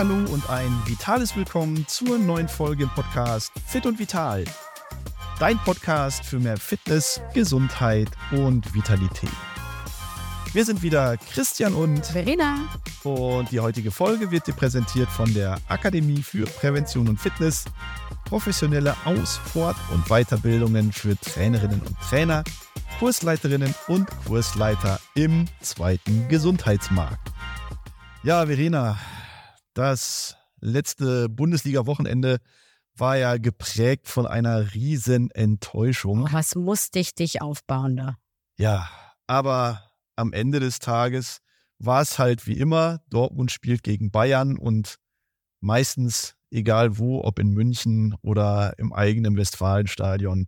Hallo und ein vitales Willkommen zur neuen Folge im Podcast Fit und Vital. Dein Podcast für mehr Fitness, Gesundheit und Vitalität. Wir sind wieder Christian und Verena. Und die heutige Folge wird dir präsentiert von der Akademie für Prävention und Fitness. Professionelle Aus-, Fort- und Weiterbildungen für Trainerinnen und Trainer, Kursleiterinnen und Kursleiter im zweiten Gesundheitsmarkt. Ja, Verena, das letzte Bundesliga-Wochenende war ja geprägt von einer riesen Enttäuschung. Oh, was musste ich dich aufbauen da? Ja, aber am Ende des Tages war es halt wie immer, Dortmund spielt gegen Bayern und meistens, egal wo, ob in München oder im eigenen Westfalenstadion,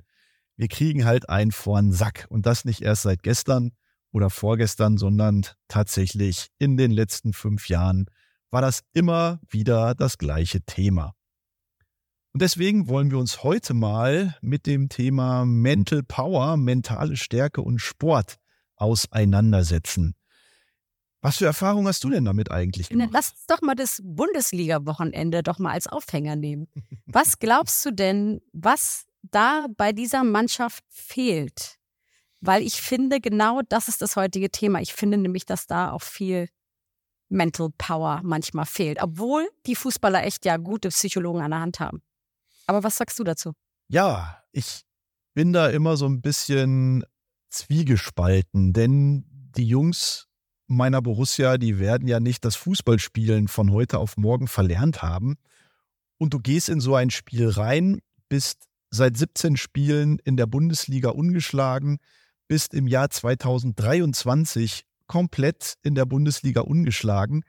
wir kriegen halt einen vorn Sack. Und das nicht erst seit gestern oder vorgestern, sondern tatsächlich in den letzten fünf Jahren war das immer wieder das gleiche Thema. Und deswegen wollen wir uns heute mal mit dem Thema Mental Power, mentale Stärke und Sport auseinandersetzen. Was für Erfahrungen hast du denn damit eigentlich gemacht? Lass uns doch mal das Bundesliga-Wochenende doch mal als Aufhänger nehmen. Was glaubst du denn, was da bei dieser Mannschaft fehlt? Weil ich finde, genau das ist das heutige Thema. Ich finde nämlich, dass da auch viel Mental Power manchmal fehlt, obwohl die Fußballer echt ja gute Psychologen an der Hand haben. Aber was sagst du dazu? Ja, ich bin da immer so ein bisschen zwiegespalten, denn die Jungs meiner Borussia, die werden ja nicht das Fußballspielen von heute auf morgen verlernt haben. Und du gehst in so ein Spiel rein, bist seit 17 Spielen in der Bundesliga ungeschlagen, bist im Jahr 2023 komplett in der Bundesliga ungeschlagen.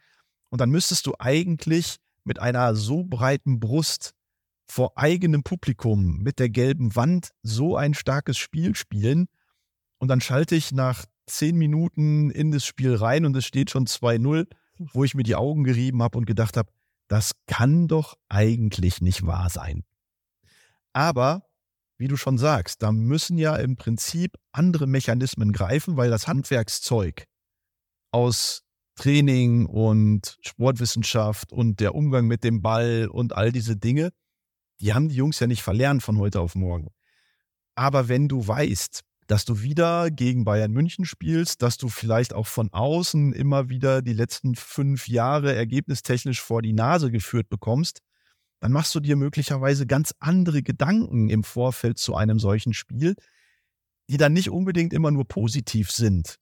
Und dann müsstest du eigentlich mit einer so breiten Brust vor eigenem Publikum mit der gelben Wand so ein starkes Spiel spielen. Und dann schalte ich nach zehn Minuten in das Spiel rein und es steht schon 2-0, wo ich mir die Augen gerieben habe und gedacht habe, das kann doch eigentlich nicht wahr sein. Aber, wie du schon sagst, da müssen ja im Prinzip andere Mechanismen greifen, weil das Handwerkszeug aus Training und Sportwissenschaft und der Umgang mit dem Ball und all diese Dinge, die haben die Jungs ja nicht verlernt von heute auf morgen. Aber wenn du weißt, dass du wieder gegen Bayern München spielst, dass du vielleicht auch von außen immer wieder die letzten fünf Jahre ergebnistechnisch vor die Nase geführt bekommst, dann machst du dir möglicherweise ganz andere Gedanken im Vorfeld zu einem solchen Spiel, die dann nicht unbedingt immer nur positiv sind,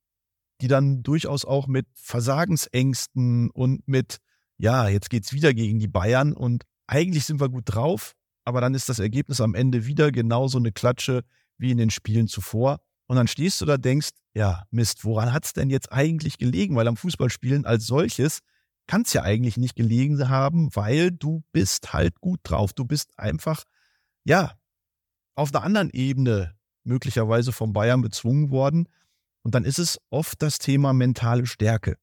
die dann durchaus auch mit Versagensängsten und mit, ja, jetzt geht's wieder gegen die Bayern und eigentlich sind wir gut drauf, aber dann ist das Ergebnis am Ende wieder genauso eine Klatsche wie in den Spielen zuvor. Und dann stehst du da, denkst, ja, Mist, woran hat es denn jetzt eigentlich gelegen? Weil am Fußballspielen als solches kann es ja eigentlich nicht gelegen haben, weil du bist halt gut drauf. Du bist einfach, ja, auf einer anderen Ebene möglicherweise vom Bayern bezwungen worden. Und dann ist es oft das Thema mentale Stärke.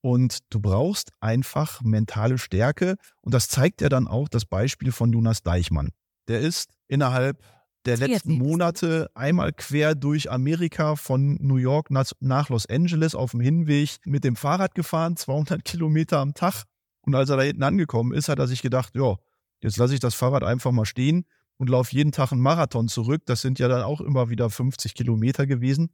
Und du brauchst einfach mentale Stärke. Und das zeigt ja dann auch das Beispiel von Jonas Deichmann. Der ist innerhalb der letzten Monate einmal quer durch Amerika von New York nach Los Angeles auf dem Hinweg mit dem Fahrrad gefahren, 200 Kilometer am Tag. Und als er da hinten angekommen ist, hat er sich gedacht, ja, jetzt lasse ich das Fahrrad einfach mal stehen und laufe jeden Tag einen Marathon zurück. Das sind ja dann auch immer wieder 50 Kilometer gewesen.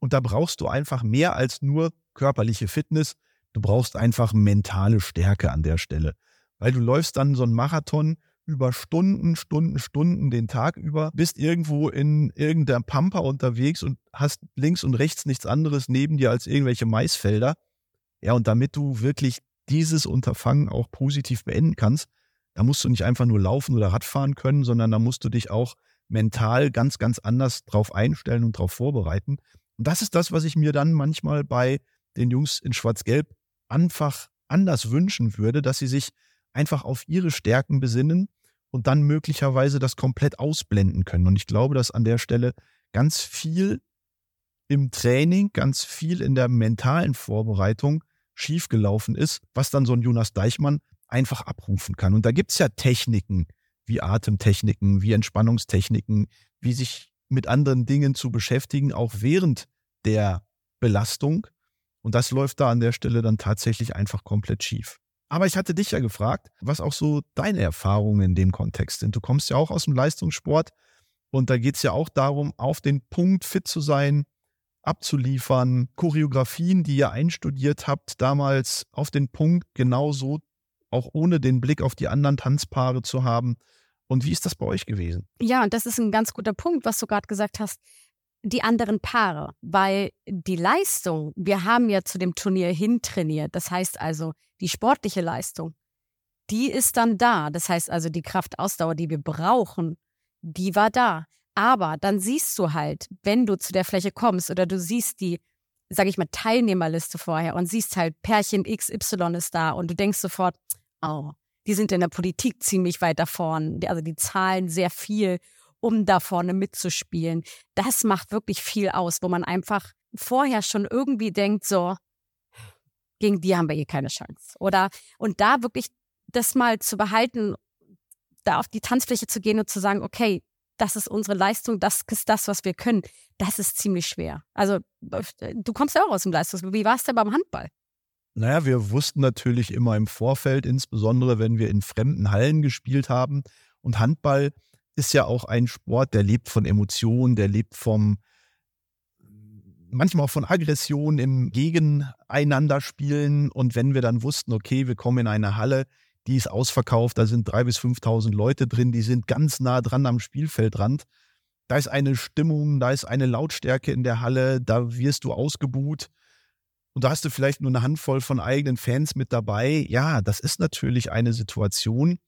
Und da brauchst du einfach mehr als nur körperliche Fitness. Du brauchst einfach mentale Stärke an der Stelle. Weil du läufst dann so einen Marathon über Stunden, Stunden, Stunden den Tag über, bist irgendwo in irgendeiner Pampa unterwegs und hast links und rechts nichts anderes neben dir als irgendwelche Maisfelder. Ja, und damit du wirklich dieses Unterfangen auch positiv beenden kannst, da musst du nicht einfach nur laufen oder Radfahren können, sondern da musst du dich auch mental ganz, ganz anders drauf einstellen und drauf vorbereiten. Und das ist das, was ich mir dann manchmal bei den Jungs in Schwarz-Gelb einfach anders wünschen würde, dass sie sich einfach auf ihre Stärken besinnen und dann möglicherweise das komplett ausblenden können. Und ich glaube, dass an der Stelle ganz viel im Training, ganz viel in der mentalen Vorbereitung schiefgelaufen ist, was dann so ein Jonas Deichmann einfach abrufen kann. Und da gibt's ja Techniken wie Atemtechniken, wie Entspannungstechniken, wie sich mit anderen Dingen zu beschäftigen, auch während der Belastung. Und das läuft da an der Stelle dann tatsächlich einfach komplett schief. Aber ich hatte dich ja gefragt, was auch so deine Erfahrungen in dem Kontext sind. Du kommst ja auch aus dem Leistungssport und da geht es ja auch darum, auf den Punkt fit zu sein, abzuliefern, Choreografien, die ihr einstudiert habt, damals auf den Punkt genauso, auch ohne den Blick auf die anderen Tanzpaare zu haben. Und wie ist das bei euch gewesen? Ja, und das ist ein ganz guter Punkt, was du gerade gesagt hast. Die anderen Paare, weil die Leistung, wir haben ja zu dem Turnier hin trainiert. Das heißt also, die sportliche Leistung, die ist dann da. Das heißt also, die Kraftausdauer, die wir brauchen, die war da. Aber dann siehst du halt, wenn du zu der Fläche kommst oder du siehst die, sag ich mal, Teilnehmerliste vorher und siehst halt, Pärchen XY ist da und du denkst sofort, oh, die sind in der Politik ziemlich weit da vorne. Also die zahlen sehr viel, um da vorne mitzuspielen. Das macht wirklich viel aus, wo man einfach vorher schon irgendwie denkt, so, gegen die haben wir eh keine Chance. Oder, und da wirklich das mal zu behalten, da auf die Tanzfläche zu gehen und zu sagen, okay, das ist unsere Leistung, das ist das, was wir können, das ist ziemlich schwer. Also, du kommst ja auch aus dem Leistungssport. Wie war es denn beim Handball? Naja, wir wussten natürlich immer im Vorfeld, insbesondere wenn wir in fremden Hallen gespielt haben. Und Handball ist ja auch ein Sport, der lebt von Emotionen, der lebt vom, manchmal auch von Aggression im Gegeneinanderspielen. Und wenn wir dann wussten, okay, wir kommen in eine Halle, die ist ausverkauft, da sind drei bis 5.000 Leute drin, die sind ganz nah dran am Spielfeldrand. Da ist eine Stimmung, da ist eine Lautstärke in der Halle, da wirst du ausgebuht. Und da hast du vielleicht nur eine Handvoll von eigenen Fans mit dabei. Ja, das ist natürlich eine Situation,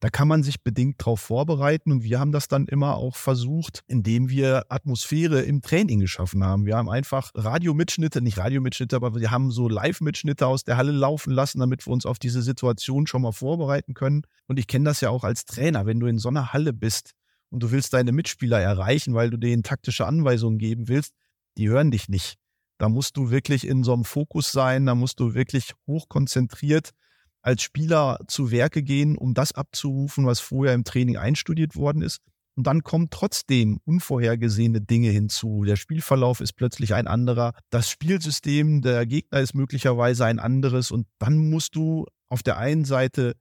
da kann man sich bedingt darauf vorbereiten. Und wir haben das dann immer auch versucht, indem wir Atmosphäre im Training geschaffen haben. Wir haben einfach Radiomitschnitte, nicht Radiomitschnitte, aber wir haben so Live-Mitschnitte aus der Halle laufen lassen, damit wir uns auf diese Situation schon mal vorbereiten können. Und ich kenne das ja auch als Trainer, wenn du in so einer Halle bist und du willst deine Mitspieler erreichen, weil du denen taktische Anweisungen geben willst, die hören dich nicht. Da musst du wirklich in so einem Fokus sein, da musst du wirklich hochkonzentriert als Spieler zu Werke gehen, um das abzurufen, was vorher im Training einstudiert worden ist. Und dann kommen trotzdem unvorhergesehene Dinge hinzu. Der Spielverlauf ist plötzlich ein anderer. Das Spielsystem der Gegner ist möglicherweise ein anderes. Und dann musst du auf der einen Seite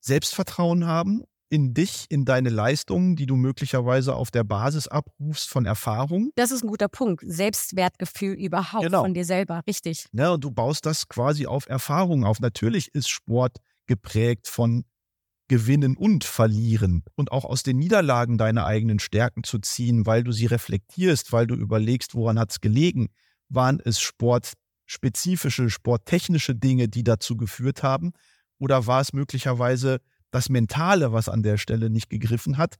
Selbstvertrauen haben in dich, in deine Leistungen, die du möglicherweise auf der Basis abrufst von Erfahrung. Das ist ein guter Punkt. Selbstwertgefühl überhaupt genau. von dir selber, richtig. Ja, und du baust das quasi auf Erfahrung auf. Natürlich ist Sport geprägt von Gewinnen und Verlieren und auch aus den Niederlagen deine eigenen Stärken zu ziehen, weil du sie reflektierst, weil du überlegst, woran hat es gelegen. Waren es sportspezifische, sporttechnische Dinge, die dazu geführt haben? Oder war es möglicherweise das Mentale, was an der Stelle nicht gegriffen hat.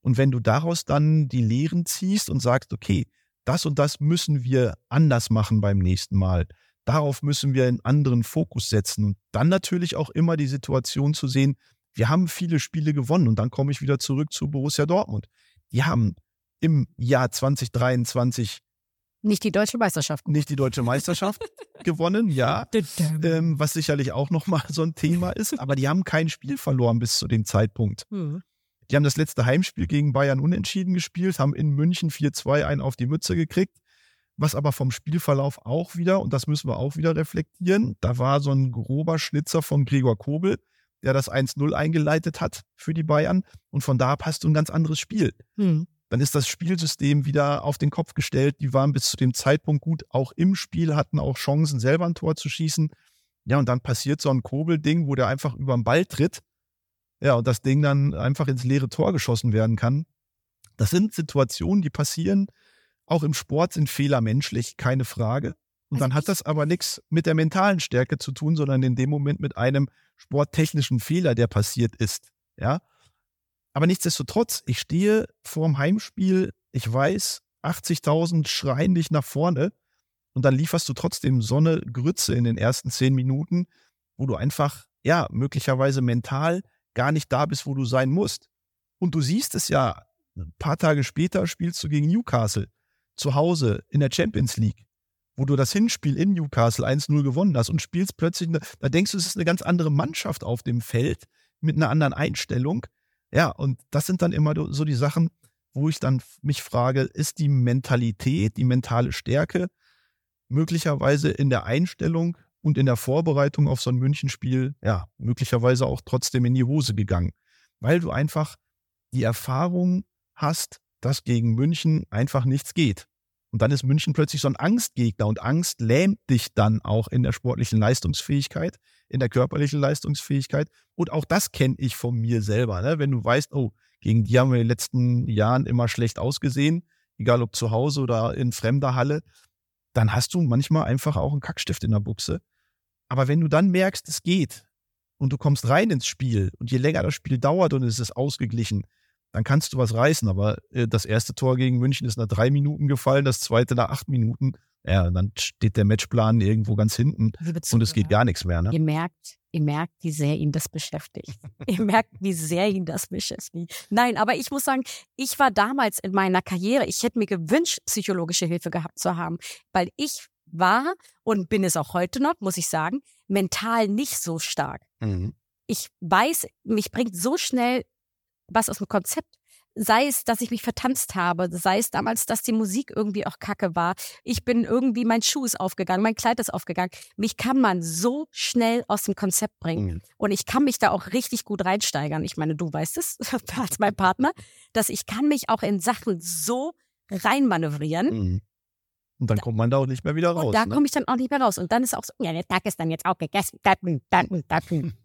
Und wenn du daraus dann die Lehren ziehst und sagst, okay, das und das müssen wir anders machen beim nächsten Mal. Darauf müssen wir einen anderen Fokus setzen. Und dann natürlich auch immer die Situation zu sehen, wir haben viele Spiele gewonnen. Und dann komme ich wieder zurück zu Borussia Dortmund. Die haben im Jahr 2023 nicht die deutsche Meisterschaft. Nicht die deutsche Meisterschaft gewonnen, ja. Ähm, was sicherlich auch nochmal so ein Thema ist. Aber die haben kein Spiel verloren bis zu dem Zeitpunkt. Hm. Die haben das letzte Heimspiel gegen Bayern unentschieden gespielt, haben in München 4-2 einen auf die Mütze gekriegt. Was aber vom Spielverlauf auch wieder, und das müssen wir auch wieder reflektieren, da war so ein grober Schnitzer von Gregor Kobel, der das 1-0 eingeleitet hat für die Bayern. Und von da hast du ein ganz anderes Spiel. Hm dann ist das Spielsystem wieder auf den Kopf gestellt. Die waren bis zu dem Zeitpunkt gut, auch im Spiel, hatten auch Chancen, selber ein Tor zu schießen. Ja, und dann passiert so ein Kobelding, wo der einfach über den Ball tritt. Ja, und das Ding dann einfach ins leere Tor geschossen werden kann. Das sind Situationen, die passieren. Auch im Sport sind Fehler menschlich, keine Frage. Und dann hat das aber nichts mit der mentalen Stärke zu tun, sondern in dem Moment mit einem sporttechnischen Fehler, der passiert ist. Ja. Aber nichtsdestotrotz, ich stehe vorm Heimspiel, ich weiß, 80.000 schreien dich nach vorne und dann lieferst du trotzdem so eine Grütze in den ersten zehn Minuten, wo du einfach, ja, möglicherweise mental gar nicht da bist, wo du sein musst. Und du siehst es ja, ein paar Tage später spielst du gegen Newcastle zu Hause in der Champions League, wo du das Hinspiel in Newcastle 1-0 gewonnen hast und spielst plötzlich, eine, da denkst du, es ist eine ganz andere Mannschaft auf dem Feld mit einer anderen Einstellung. Ja, und das sind dann immer so die Sachen, wo ich dann mich frage, ist die Mentalität, die mentale Stärke möglicherweise in der Einstellung und in der Vorbereitung auf so ein Münchenspiel, ja, möglicherweise auch trotzdem in die Hose gegangen. Weil du einfach die Erfahrung hast, dass gegen München einfach nichts geht. Und dann ist München plötzlich so ein Angstgegner und Angst lähmt dich dann auch in der sportlichen Leistungsfähigkeit, in der körperlichen Leistungsfähigkeit. Und auch das kenne ich von mir selber. Ne? Wenn du weißt, oh, gegen die haben wir in den letzten Jahren immer schlecht ausgesehen, egal ob zu Hause oder in fremder Halle, dann hast du manchmal einfach auch einen Kackstift in der Buchse. Aber wenn du dann merkst, es geht und du kommst rein ins Spiel und je länger das Spiel dauert und es ist ausgeglichen, dann kannst du was reißen. Aber äh, das erste Tor gegen München ist nach drei Minuten gefallen, das zweite nach acht Minuten. Ja, dann steht der Matchplan irgendwo ganz hinten und es geht gar nichts mehr. Ne? Ihr merkt, ihr merkt, wie sehr ihn das beschäftigt. ihr merkt, wie sehr ihn das beschäftigt. Nein, aber ich muss sagen, ich war damals in meiner Karriere, ich hätte mir gewünscht, psychologische Hilfe gehabt zu haben, weil ich war und bin es auch heute noch, muss ich sagen, mental nicht so stark. Mhm. Ich weiß, mich bringt so schnell was aus dem Konzept. Sei es, dass ich mich vertanzt habe, sei es damals, dass die Musik irgendwie auch kacke war. Ich bin irgendwie, mein Schuh ist aufgegangen, mein Kleid ist aufgegangen. Mich kann man so schnell aus dem Konzept bringen. Mhm. Und ich kann mich da auch richtig gut reinsteigern. Ich meine, du weißt es als mein Partner, dass ich kann mich auch in Sachen so reinmanövrieren. Mhm. Und dann kommt man da auch nicht mehr wieder raus. Und da ne? komme ich dann auch nicht mehr raus. Und dann ist auch so, ja, der Tag ist dann jetzt auch gegessen.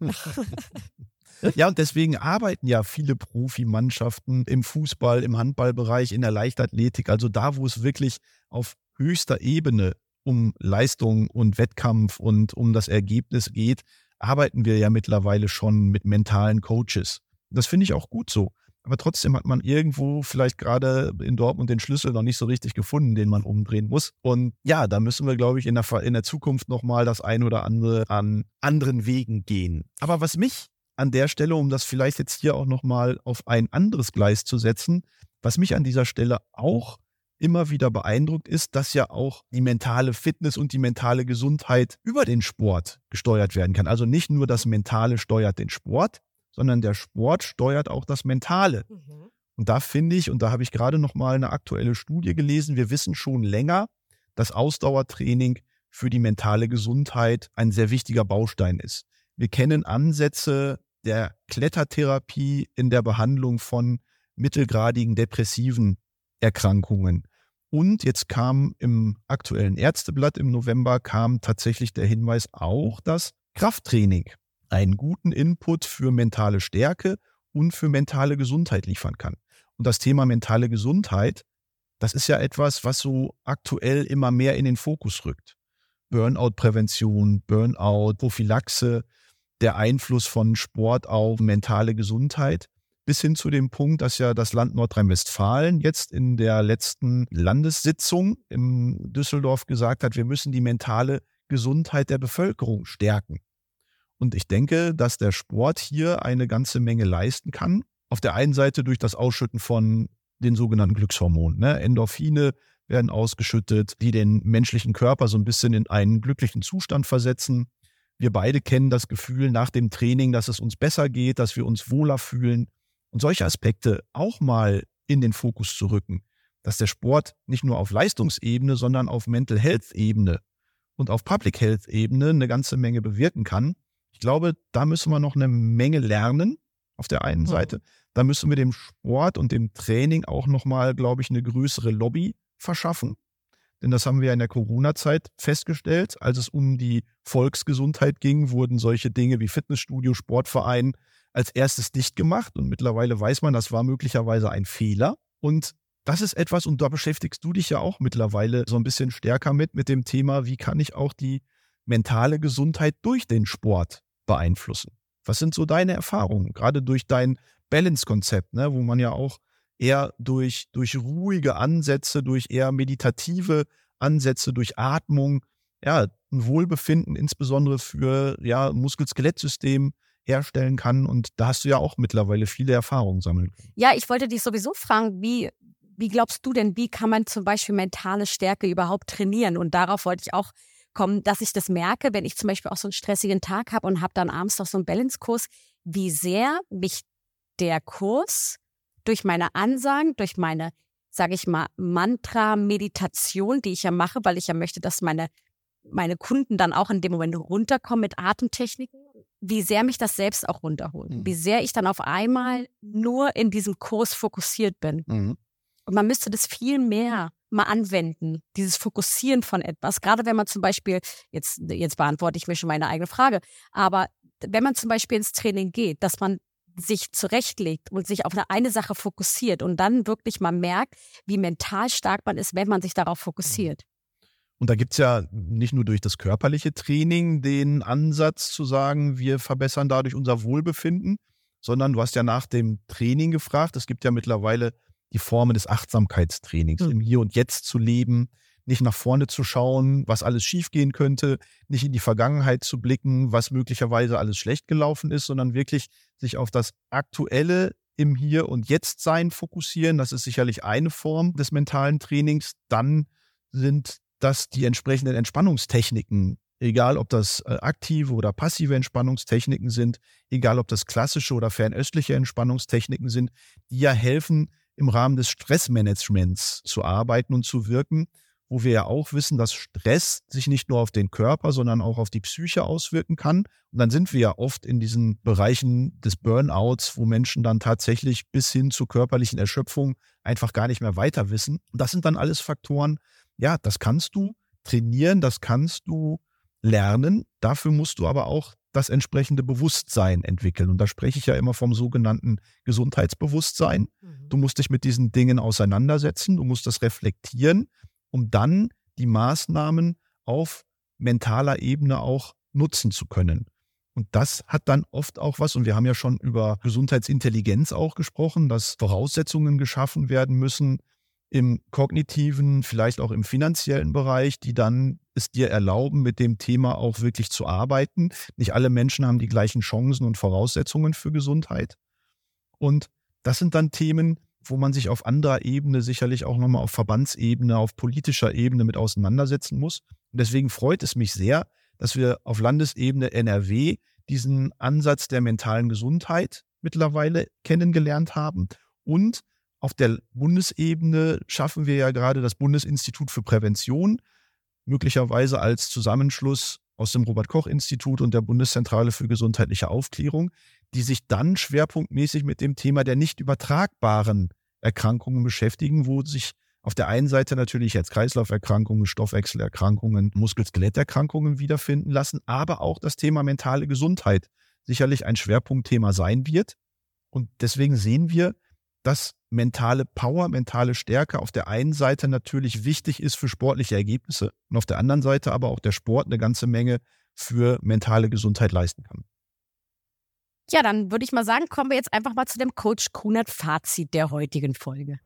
Ja, und deswegen arbeiten ja viele Profimannschaften im Fußball, im Handballbereich, in der Leichtathletik, also da, wo es wirklich auf höchster Ebene um Leistung und Wettkampf und um das Ergebnis geht, arbeiten wir ja mittlerweile schon mit mentalen Coaches. Das finde ich auch gut so. Aber trotzdem hat man irgendwo vielleicht gerade in Dortmund den Schlüssel noch nicht so richtig gefunden, den man umdrehen muss. Und ja, da müssen wir, glaube ich, in der, in der Zukunft nochmal das ein oder andere an anderen Wegen gehen. Aber was mich an der Stelle, um das vielleicht jetzt hier auch nochmal auf ein anderes Gleis zu setzen, was mich an dieser Stelle auch immer wieder beeindruckt ist, dass ja auch die mentale Fitness und die mentale Gesundheit über den Sport gesteuert werden kann. Also nicht nur das Mentale steuert den Sport, sondern der Sport steuert auch das Mentale. Mhm. Und da finde ich, und da habe ich gerade noch mal eine aktuelle Studie gelesen, wir wissen schon länger, dass Ausdauertraining für die mentale Gesundheit ein sehr wichtiger Baustein ist. Wir kennen Ansätze der Klettertherapie in der Behandlung von mittelgradigen depressiven Erkrankungen. Und jetzt kam im aktuellen Ärzteblatt im November kam tatsächlich der Hinweis auch, dass Krafttraining einen guten Input für mentale Stärke und für mentale Gesundheit liefern kann. Und das Thema mentale Gesundheit, das ist ja etwas, was so aktuell immer mehr in den Fokus rückt. Burnout-Prävention, Burnout, Prophylaxe, der Einfluss von Sport auf mentale Gesundheit bis hin zu dem Punkt, dass ja das Land Nordrhein-Westfalen jetzt in der letzten Landessitzung in Düsseldorf gesagt hat, wir müssen die mentale Gesundheit der Bevölkerung stärken. Und ich denke, dass der Sport hier eine ganze Menge leisten kann. Auf der einen Seite durch das Ausschütten von den sogenannten Glückshormonen. Ne? Endorphine werden ausgeschüttet, die den menschlichen Körper so ein bisschen in einen glücklichen Zustand versetzen. Wir beide kennen das Gefühl nach dem Training, dass es uns besser geht, dass wir uns wohler fühlen. Und solche Aspekte auch mal in den Fokus zu rücken, dass der Sport nicht nur auf Leistungsebene, sondern auf Mental Health Ebene und auf Public Health Ebene eine ganze Menge bewirken kann. Ich glaube, da müssen wir noch eine Menge lernen auf der einen Seite. Da müssen wir dem Sport und dem Training auch nochmal, glaube ich, eine größere Lobby verschaffen. Denn das haben wir in der Corona-Zeit festgestellt. Als es um die Volksgesundheit ging, wurden solche Dinge wie Fitnessstudio, Sportverein als erstes dicht gemacht. Und mittlerweile weiß man, das war möglicherweise ein Fehler. Und das ist etwas, und da beschäftigst du dich ja auch mittlerweile so ein bisschen stärker mit, mit dem Thema, wie kann ich auch die mentale Gesundheit durch den Sport beeinflussen? Was sind so deine Erfahrungen, gerade durch dein Balance-Konzept, ne, wo man ja auch eher durch, durch ruhige Ansätze, durch eher meditative Ansätze, durch Atmung, ja, ein Wohlbefinden insbesondere für ja, Muskel-Skelettsystem herstellen kann. Und da hast du ja auch mittlerweile viele Erfahrungen sammeln Ja, ich wollte dich sowieso fragen, wie, wie glaubst du denn, wie kann man zum Beispiel mentale Stärke überhaupt trainieren? Und darauf wollte ich auch kommen, dass ich das merke, wenn ich zum Beispiel auch so einen stressigen Tag habe und habe dann abends noch so einen Balance-Kurs, wie sehr mich der Kurs durch meine Ansagen, durch meine, sage ich mal, Mantra-Meditation, die ich ja mache, weil ich ja möchte, dass meine meine Kunden dann auch in dem Moment runterkommen mit Atemtechniken, wie sehr mich das selbst auch runterholt. Mhm. Wie sehr ich dann auf einmal nur in diesem Kurs fokussiert bin. Mhm. Und man müsste das viel mehr mal anwenden, dieses Fokussieren von etwas. Gerade wenn man zum Beispiel, jetzt, jetzt beantworte ich mir schon meine eigene Frage, aber wenn man zum Beispiel ins Training geht, dass man sich zurechtlegt und sich auf eine, eine Sache fokussiert und dann wirklich mal merkt, wie mental stark man ist, wenn man sich darauf fokussiert. Und da gibt es ja nicht nur durch das körperliche Training den Ansatz zu sagen, wir verbessern dadurch unser Wohlbefinden, sondern du hast ja nach dem Training gefragt. Es gibt ja mittlerweile die Formen des Achtsamkeitstrainings, mhm. im Hier und Jetzt zu leben, nicht nach vorne zu schauen, was alles schiefgehen könnte, nicht in die Vergangenheit zu blicken, was möglicherweise alles schlecht gelaufen ist, sondern wirklich sich auf das Aktuelle im Hier und Jetzt sein fokussieren. Das ist sicherlich eine Form des mentalen Trainings. Dann sind das die entsprechenden Entspannungstechniken, egal ob das äh, aktive oder passive Entspannungstechniken sind, egal ob das klassische oder fernöstliche Entspannungstechniken sind, die ja helfen, im Rahmen des Stressmanagements zu arbeiten und zu wirken, wo wir ja auch wissen, dass Stress sich nicht nur auf den Körper, sondern auch auf die Psyche auswirken kann. Und dann sind wir ja oft in diesen Bereichen des Burnouts, wo Menschen dann tatsächlich bis hin zur körperlichen Erschöpfung einfach gar nicht mehr weiter wissen. Und das sind dann alles Faktoren, ja, das kannst du trainieren, das kannst du lernen. Dafür musst du aber auch das entsprechende Bewusstsein entwickeln. Und da spreche ich ja immer vom sogenannten Gesundheitsbewusstsein. Mhm. Du musst dich mit diesen Dingen auseinandersetzen, du musst das reflektieren um dann die Maßnahmen auf mentaler Ebene auch nutzen zu können. Und das hat dann oft auch was, und wir haben ja schon über Gesundheitsintelligenz auch gesprochen, dass Voraussetzungen geschaffen werden müssen im kognitiven, vielleicht auch im finanziellen Bereich, die dann es dir erlauben, mit dem Thema auch wirklich zu arbeiten. Nicht alle Menschen haben die gleichen Chancen und Voraussetzungen für Gesundheit. Und das sind dann Themen, wo man sich auf anderer Ebene sicherlich auch nochmal auf Verbandsebene, auf politischer Ebene mit auseinandersetzen muss. Und deswegen freut es mich sehr, dass wir auf Landesebene NRW diesen Ansatz der mentalen Gesundheit mittlerweile kennengelernt haben. Und auf der Bundesebene schaffen wir ja gerade das Bundesinstitut für Prävention, möglicherweise als Zusammenschluss aus dem Robert Koch Institut und der Bundeszentrale für gesundheitliche Aufklärung, die sich dann schwerpunktmäßig mit dem Thema der nicht übertragbaren Erkrankungen beschäftigen, wo sich auf der einen Seite natürlich jetzt Kreislauferkrankungen, Stoffwechselerkrankungen, Muskel-Skeletterkrankungen wiederfinden lassen, aber auch das Thema mentale Gesundheit sicherlich ein Schwerpunktthema sein wird. Und deswegen sehen wir, dass mentale Power, mentale Stärke auf der einen Seite natürlich wichtig ist für sportliche Ergebnisse und auf der anderen Seite aber auch der Sport eine ganze Menge für mentale Gesundheit leisten kann. Ja, dann würde ich mal sagen, kommen wir jetzt einfach mal zu dem Coach Kunert Fazit der heutigen Folge.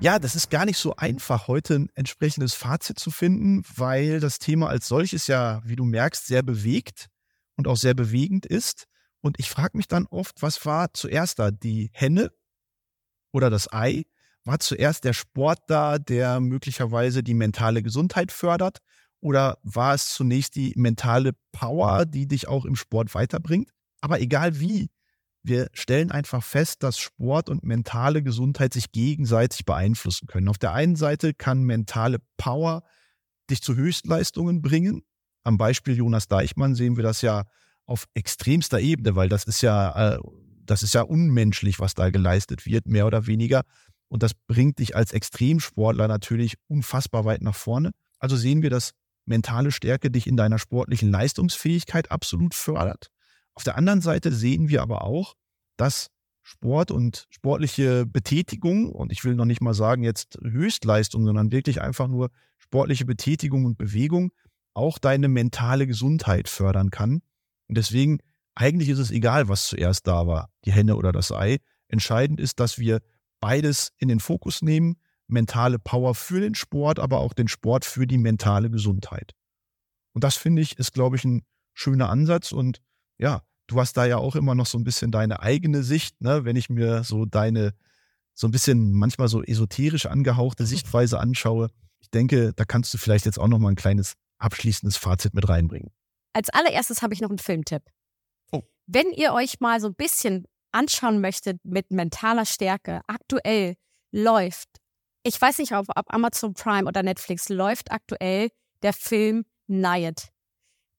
Ja, das ist gar nicht so einfach, heute ein entsprechendes Fazit zu finden, weil das Thema als solches ja, wie du merkst, sehr bewegt und auch sehr bewegend ist. Und ich frage mich dann oft, was war zuerst da, die Henne oder das Ei? War zuerst der Sport da, der möglicherweise die mentale Gesundheit fördert? Oder war es zunächst die mentale Power, die dich auch im Sport weiterbringt? Aber egal wie, wir stellen einfach fest, dass Sport und mentale Gesundheit sich gegenseitig beeinflussen können. Auf der einen Seite kann mentale Power dich zu Höchstleistungen bringen. Am Beispiel Jonas Deichmann sehen wir das ja auf extremster Ebene, weil das ist ja, äh, das ist ja unmenschlich, was da geleistet wird, mehr oder weniger. Und das bringt dich als Extremsportler natürlich unfassbar weit nach vorne. Also sehen wir, dass mentale Stärke dich in deiner sportlichen Leistungsfähigkeit absolut fördert. Auf der anderen Seite sehen wir aber auch, dass Sport und sportliche Betätigung, und ich will noch nicht mal sagen jetzt Höchstleistung, sondern wirklich einfach nur sportliche Betätigung und Bewegung, auch deine mentale Gesundheit fördern kann. Und deswegen, eigentlich ist es egal, was zuerst da war, die Henne oder das Ei. Entscheidend ist, dass wir beides in den Fokus nehmen, mentale Power für den Sport, aber auch den Sport für die mentale Gesundheit. Und das finde ich, ist, glaube ich, ein schöner Ansatz. Und ja, du hast da ja auch immer noch so ein bisschen deine eigene Sicht, ne? wenn ich mir so deine, so ein bisschen manchmal so esoterisch angehauchte Sichtweise anschaue. Ich denke, da kannst du vielleicht jetzt auch noch mal ein kleines abschließendes Fazit mit reinbringen. Als allererstes habe ich noch einen Filmtipp. Oh. Wenn ihr euch mal so ein bisschen anschauen möchtet mit mentaler Stärke, aktuell läuft Ich weiß nicht, ob, ob Amazon Prime oder Netflix läuft aktuell der Film Nayet.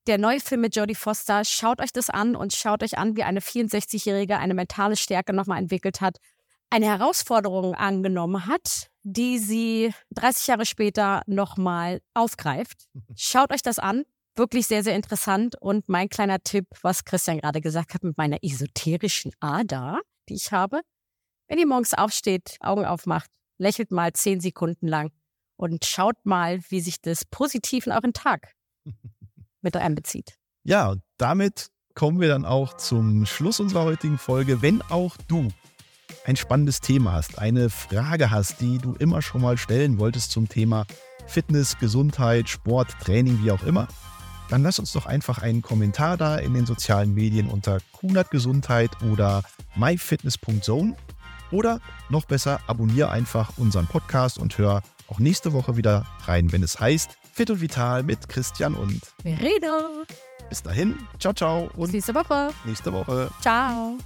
Der neue Film mit Jodie Foster. Schaut euch das an und schaut euch an, wie eine 64-Jährige eine mentale Stärke nochmal entwickelt hat, eine Herausforderung angenommen hat, die sie 30 Jahre später nochmal aufgreift. Schaut euch das an. Wirklich sehr, sehr interessant. Und mein kleiner Tipp, was Christian gerade gesagt hat, mit meiner esoterischen Ader, die ich habe. Wenn ihr morgens aufsteht, Augen aufmacht, lächelt mal zehn Sekunden lang und schaut mal, wie sich das positiv in euren Tag mit einbezieht. Ja, und damit kommen wir dann auch zum Schluss unserer heutigen Folge. Wenn auch du ein spannendes Thema hast, eine Frage hast, die du immer schon mal stellen wolltest zum Thema Fitness, Gesundheit, Sport, Training, wie auch immer, dann lass uns doch einfach einen Kommentar da in den sozialen Medien unter Kunert Gesundheit oder myfitness.zone oder noch besser, abonniere einfach unseren Podcast und hör auch nächste Woche wieder rein, wenn es heißt Fit und Vital mit Christian und Verena. Bis dahin, ciao, ciao und nächste Woche. Nächste Woche. Ciao.